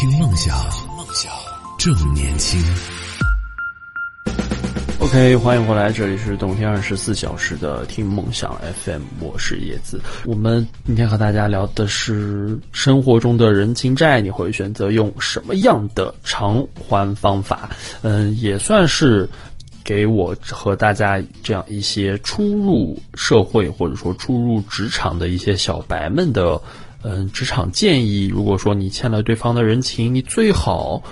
听梦想，梦想正年轻。OK，欢迎回来，这里是动听二十四小时的听梦想 FM，我是叶子。我们今天和大家聊的是生活中的人情债，你会选择用什么样的偿还方法？嗯，也算是给我和大家这样一些初入社会或者说初入职场的一些小白们的嗯职场建议。如果说你欠了对方的人情，你最好。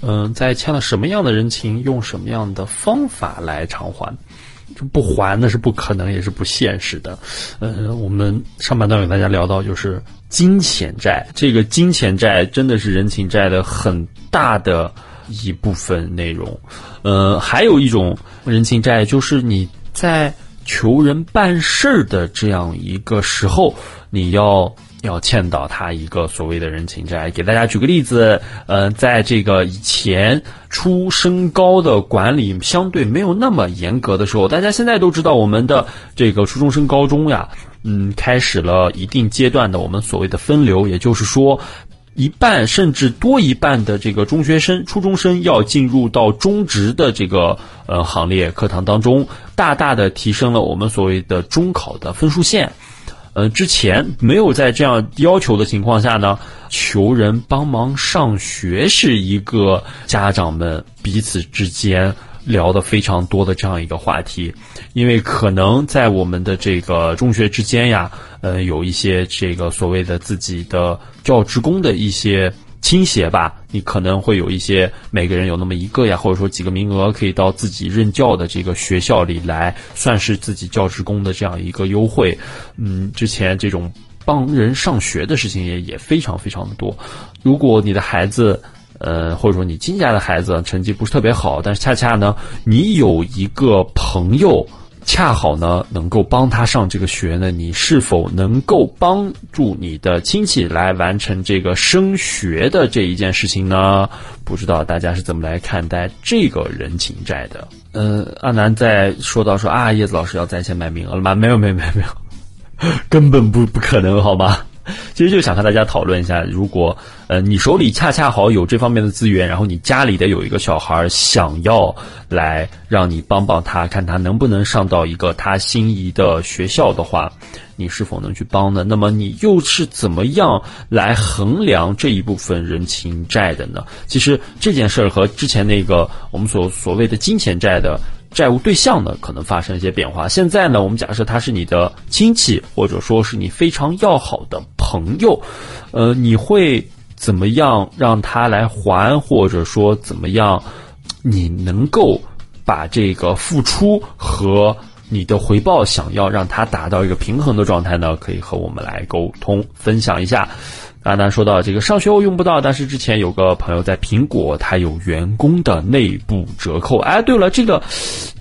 嗯，在欠了什么样的人情，用什么样的方法来偿还？就不还那是不可能，也是不现实的。嗯，我们上半段给大家聊到，就是金钱债。这个金钱债真的是人情债的很大的一部分内容。呃，还有一种人情债，就是你在求人办事儿的这样一个时候，你要。要欠到他一个所谓的人情债。给大家举个例子，呃，在这个以前初升高的管理相对没有那么严格的时候，大家现在都知道我们的这个初中升高中呀，嗯，开始了一定阶段的我们所谓的分流，也就是说，一半甚至多一半的这个中学生、初中生要进入到中职的这个呃行列课堂当中，大大的提升了我们所谓的中考的分数线。呃，之前没有在这样要求的情况下呢，求人帮忙上学是一个家长们彼此之间聊的非常多的这样一个话题，因为可能在我们的这个中学之间呀，呃，有一些这个所谓的自己的教职工的一些。倾斜吧，你可能会有一些每个人有那么一个呀，或者说几个名额可以到自己任教的这个学校里来，算是自己教职工的这样一个优惠。嗯，之前这种帮人上学的事情也也非常非常的多。如果你的孩子，呃，或者说你亲家的孩子成绩不是特别好，但是恰恰呢，你有一个朋友。恰好呢，能够帮他上这个学呢，你是否能够帮助你的亲戚来完成这个升学的这一件事情呢？不知道大家是怎么来看待这个人情债的？呃，阿南在说到说啊，叶子老师要在线买名额了吗？没有，没有，没有，没有，根本不不可能，好吗？其实就想和大家讨论一下，如果呃你手里恰恰好有这方面的资源，然后你家里的有一个小孩想要来让你帮帮他，看他能不能上到一个他心仪的学校的话，你是否能去帮呢？那么你又是怎么样来衡量这一部分人情债的呢？其实这件事儿和之前那个我们所所谓的金钱债的。债务对象呢，可能发生一些变化。现在呢，我们假设他是你的亲戚，或者说是你非常要好的朋友，呃，你会怎么样让他来还，或者说怎么样，你能够把这个付出和你的回报，想要让他达到一个平衡的状态呢？可以和我们来沟通分享一下。阿南说到这个上学我用不到，但是之前有个朋友在苹果，他有员工的内部折扣。哎，对了，这个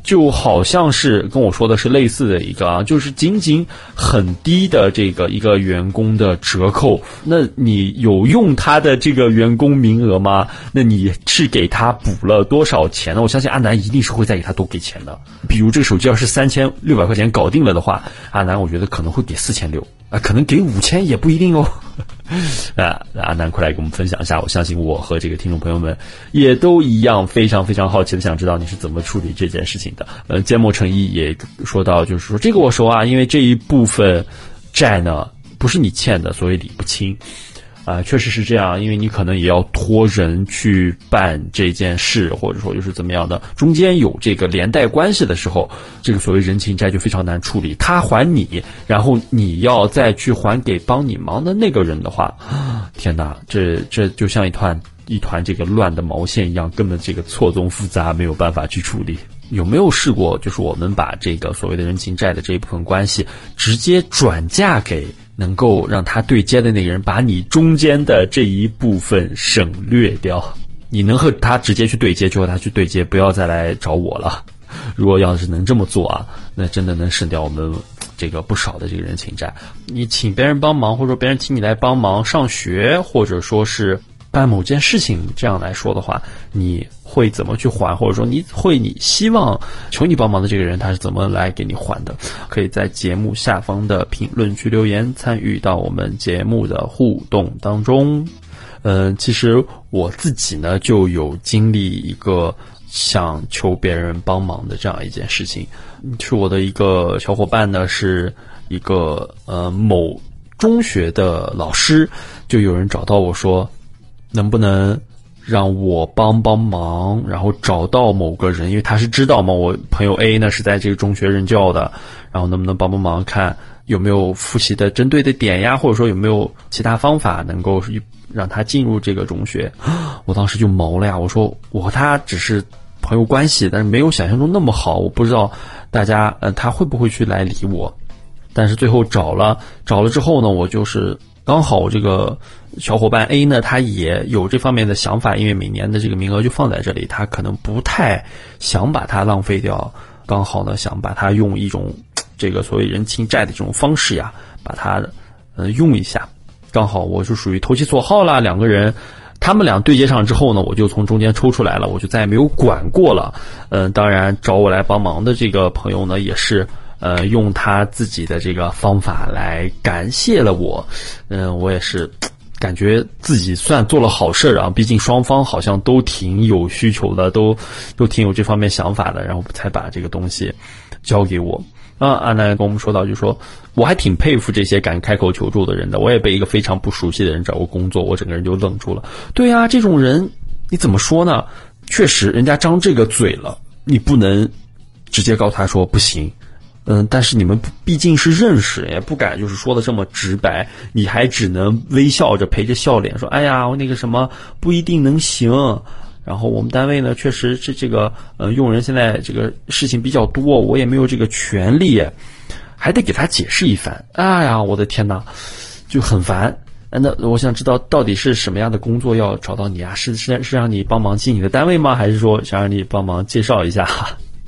就好像是跟我说的是类似的一个啊，就是仅仅很低的这个一个员工的折扣。那你有用他的这个员工名额吗？那你是给他补了多少钱呢？我相信阿南一定是会再给他多给钱的。比如这个手机要是三千六百块钱搞定了的话，阿南我觉得可能会给四千六啊，可能给五千也不一定哦。啊，阿南快来给我们分享一下，我相信我和这个听众朋友们也都一样，非常非常好奇的想知道你是怎么处理这件事情的。呃，缄默成一也说到，就是说这个我熟啊，因为这一部分债呢不是你欠的，所以理不清。啊，确实是这样，因为你可能也要托人去办这件事，或者说就是怎么样的，中间有这个连带关系的时候，这个所谓人情债就非常难处理。他还你，然后你要再去还给帮你忙的那个人的话，天哪，这这就像一团一团这个乱的毛线一样，根本这个错综复杂，没有办法去处理。有没有试过，就是我们把这个所谓的人情债的这一部分关系，直接转嫁给？能够让他对接的那个人把你中间的这一部分省略掉，你能和他直接去对接，就和他去对接，不要再来找我了。如果要是能这么做啊，那真的能省掉我们这个不少的这个人情债。你请别人帮忙，或者说别人请你来帮忙上学，或者说是。办某件事情这样来说的话，你会怎么去还？或者说你会你希望求你帮忙的这个人他是怎么来给你还的？可以在节目下方的评论区留言，参与到我们节目的互动当中。嗯，其实我自己呢就有经历一个想求别人帮忙的这样一件事情，是我的一个小伙伴呢，是一个呃某中学的老师，就有人找到我说，能不能让我帮帮忙，然后找到某个人，因为他是知道嘛，我朋友 A 呢是在这个中学任教的，然后能不能帮帮忙看。有没有复习的针对的点呀？或者说有没有其他方法能够让他进入这个中学？我当时就毛了呀！我说我和他只是朋友关系，但是没有想象中那么好。我不知道大家呃他会不会去来理我。但是最后找了找了之后呢，我就是刚好这个小伙伴 A 呢，他也有这方面的想法，因为每年的这个名额就放在这里，他可能不太想把它浪费掉。刚好呢，想把它用一种。这个所谓人情债的这种方式呀，把它呃用一下，刚好我是属于投其所好啦。两个人，他们俩对接上之后呢，我就从中间抽出来了，我就再也没有管过了。嗯，当然找我来帮忙的这个朋友呢，也是呃用他自己的这个方法来感谢了我。嗯，我也是感觉自己算做了好事啊，毕竟双方好像都挺有需求的，都都挺有这方面想法的，然后才把这个东西交给我。啊，阿南跟我们说到，就说我还挺佩服这些敢开口求助的人的。我也被一个非常不熟悉的人找过工作，我整个人就愣住了。对啊，这种人你怎么说呢？确实，人家张这个嘴了，你不能直接告诉他说不行。嗯，但是你们毕竟是认识，也不敢就是说的这么直白，你还只能微笑着陪着笑脸说：“哎呀，我那个什么不一定能行。”然后我们单位呢，确实是这个呃，用人现在这个事情比较多，我也没有这个权利，还得给他解释一番。哎呀，我的天哪，就很烦。那我想知道到底是什么样的工作要找到你啊？是是是让你帮忙进你的单位吗？还是说想让你帮忙介绍一下？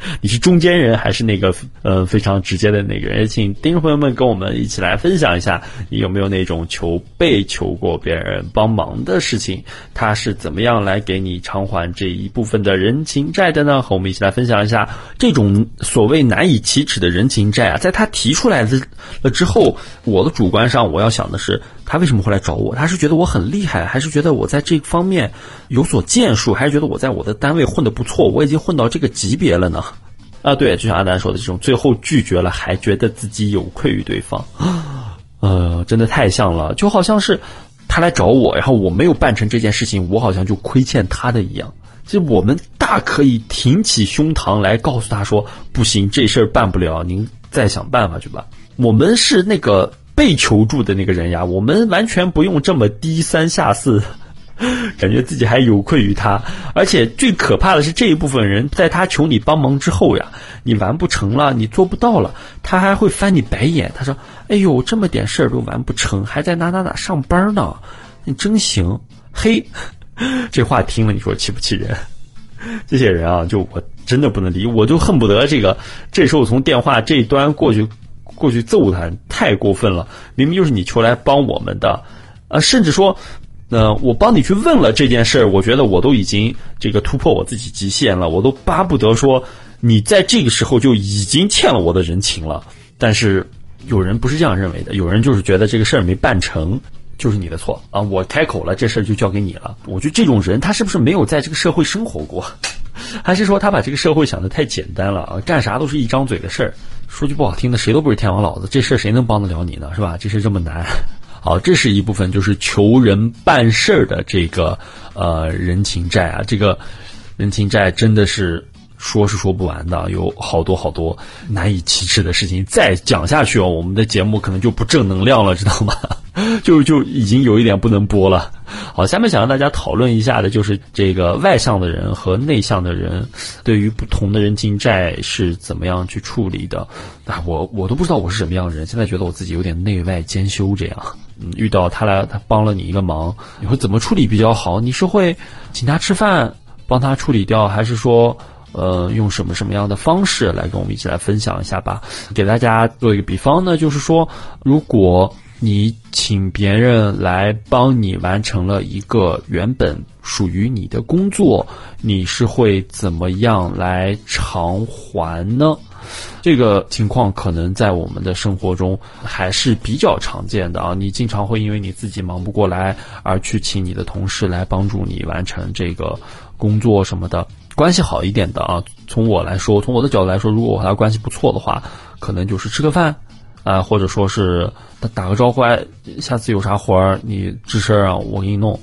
你是中间人还是那个呃非常直接的那个人？也请听众朋友们跟我们一起来分享一下，你有没有那种求被求过别人帮忙的事情？他是怎么样来给你偿还这一部分的人情债的呢？和我们一起来分享一下这种所谓难以启齿的人情债啊，在他提出来的了之后，我的主观上我要想的是。他为什么会来找我？他是觉得我很厉害，还是觉得我在这方面有所建树，还是觉得我在我的单位混得不错？我已经混到这个级别了呢？啊，对，就像阿南说的这种，最后拒绝了，还觉得自己有愧于对方，呃，真的太像了，就好像是他来找我，然后我没有办成这件事情，我好像就亏欠他的一样。其实我们大可以挺起胸膛来告诉他说，不行，这事儿办不了，您再想办法去吧。我们是那个。被求助的那个人呀，我们完全不用这么低三下四，感觉自己还有愧于他。而且最可怕的是，这一部分人在他求你帮忙之后呀，你完不成了，你做不到了，他还会翻你白眼。他说：“哎呦，这么点事儿都完不成，还在哪哪哪上班呢？你真行！”嘿，这话听了，你说气不气人？这些人啊，就我真的不能理，我就恨不得这个这时候从电话这一端过去。过去揍他太过分了，明明就是你求来帮我们的，呃，甚至说，那，我帮你去问了这件事儿，我觉得我都已经这个突破我自己极限了，我都巴不得说你在这个时候就已经欠了我的人情了。但是有人不是这样认为的，有人就是觉得这个事儿没办成就是你的错啊，我开口了，这事儿就交给你了。我觉得这种人他是不是没有在这个社会生活过，还是说他把这个社会想的太简单了啊？干啥都是一张嘴的事儿。说句不好听的，谁都不是天王老子，这事儿谁能帮得了你呢？是吧？这事这么难。好，这是一部分，就是求人办事儿的这个呃人情债啊，这个人情债真的是说是说不完的，有好多好多难以启齿的事情。再讲下去哦，我们的节目可能就不正能量了，知道吗？就就已经有一点不能播了。好，下面想让大家讨论一下的，就是这个外向的人和内向的人对于不同的人情债是怎么样去处理的。啊，我我都不知道我是什么样的人，现在觉得我自己有点内外兼修这样。嗯，遇到他来，他帮了你一个忙，你会怎么处理比较好？你是会请他吃饭，帮他处理掉，还是说，呃，用什么什么样的方式来跟我们一起来分享一下吧？给大家做一个比方呢，就是说，如果。你请别人来帮你完成了一个原本属于你的工作，你是会怎么样来偿还呢？这个情况可能在我们的生活中还是比较常见的啊。你经常会因为你自己忙不过来，而去请你的同事来帮助你完成这个工作什么的。关系好一点的啊，从我来说，从我的角度来说，如果我和他关系不错的话，可能就是吃个饭，啊，或者说是打个招呼，哎，下次有啥活儿你吱声啊，我给你弄。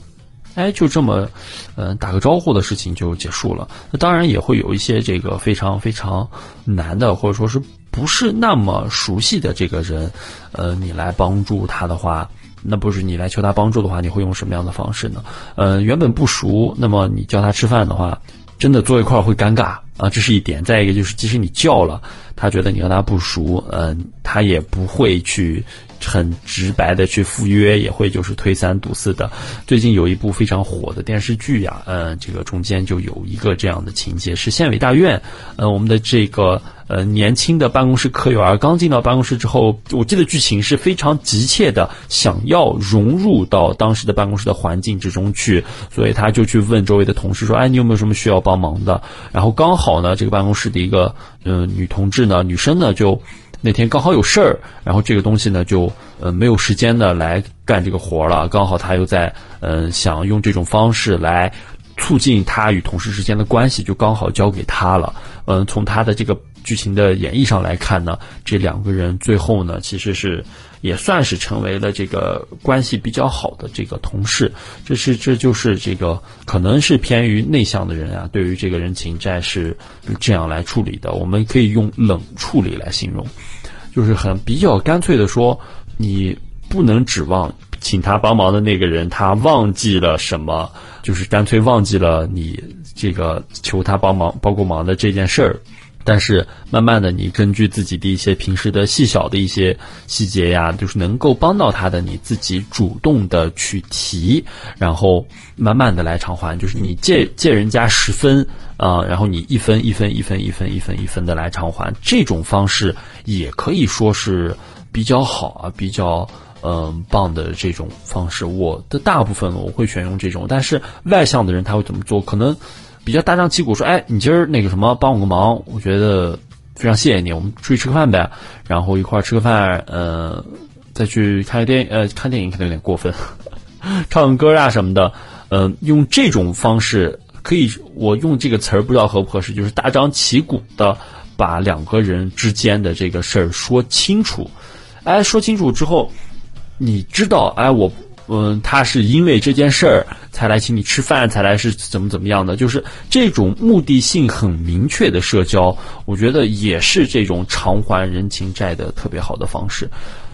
哎，就这么，嗯，打个招呼的事情就结束了。那当然也会有一些这个非常非常难的，或者说是不是那么熟悉的这个人，呃，你来帮助他的话，那不是你来求他帮助的话，你会用什么样的方式呢？呃，原本不熟，那么你叫他吃饭的话，真的坐一块儿会尴尬啊，这是一点。再一个就是，即使你叫了，他觉得你和他不熟，嗯，他也不会去。很直白的去赴约，也会就是推三阻四的。最近有一部非常火的电视剧呀，嗯，这个中间就有一个这样的情节，是县委大院，呃，我们的这个呃年轻的办公室科员刚进到办公室之后，我记得剧情是非常急切的想要融入到当时的办公室的环境之中去，所以他就去问周围的同事说：“哎，你有没有什么需要帮忙的？”然后刚好好呢，这个办公室的一个嗯女同志呢，女生呢就。那天刚好有事儿，然后这个东西呢就呃没有时间的来干这个活了。刚好他又在嗯想用这种方式来促进他与同事之间的关系，就刚好交给他了。嗯，从他的这个剧情的演绎上来看呢，这两个人最后呢其实是也算是成为了这个关系比较好的这个同事。这是这就是这个可能是偏于内向的人啊，对于这个人情债是这样来处理的。我们可以用冷处理来形容。就是很比较干脆的说，你不能指望请他帮忙的那个人他忘记了什么，就是干脆忘记了你这个求他帮忙帮过忙的这件事儿。但是慢慢的，你根据自己的一些平时的细小的一些细节呀，就是能够帮到他的，你自己主动的去提，然后慢慢的来偿还。就是你借借人家十分啊，然后你一分一分一分一分一分一分的来偿还，这种方式也可以说是比较好啊，比较嗯棒的这种方式。我的大部分我会选用这种，但是外向的人他会怎么做？可能。比较大张旗鼓说，哎，你今儿那个什么帮我个忙，我觉得非常谢谢你，我们出去吃个饭呗，然后一块儿吃个饭，呃，再去看个电影，呃，看电影可能有点过分，唱个歌啊什么的，呃，用这种方式可以，我用这个词儿不知道合不合适，就是大张旗鼓的把两个人之间的这个事儿说清楚，哎，说清楚之后，你知道，哎，我。嗯，他是因为这件事儿才来请你吃饭，才来是怎么怎么样的？就是这种目的性很明确的社交，我觉得也是这种偿还人情债的特别好的方式。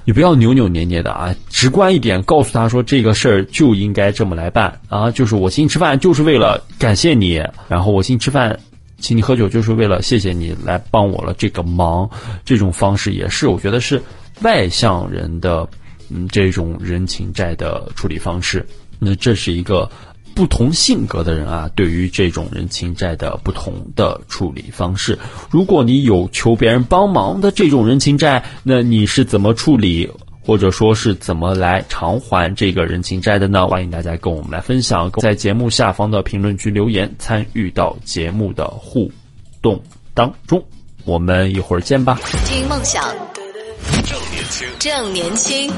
你不要扭扭捏捏的啊，直观一点，告诉他说这个事儿就应该这么来办啊。就是我请你吃饭就是为了感谢你，然后我请你吃饭，请你喝酒就是为了谢谢你来帮我了这个忙。这种方式也是我觉得是外向人的。嗯，这种人情债的处理方式，那这是一个不同性格的人啊，对于这种人情债的不同的处理方式。如果你有求别人帮忙的这种人情债，那你是怎么处理，或者说是怎么来偿还这个人情债的呢？欢迎大家跟我们来分享，在节目下方的评论区留言，参与到节目的互动当中。我们一会儿见吧。听梦想，轻，正年轻。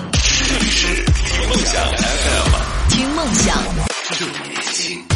这里是听梦想 FM，听梦想正年轻。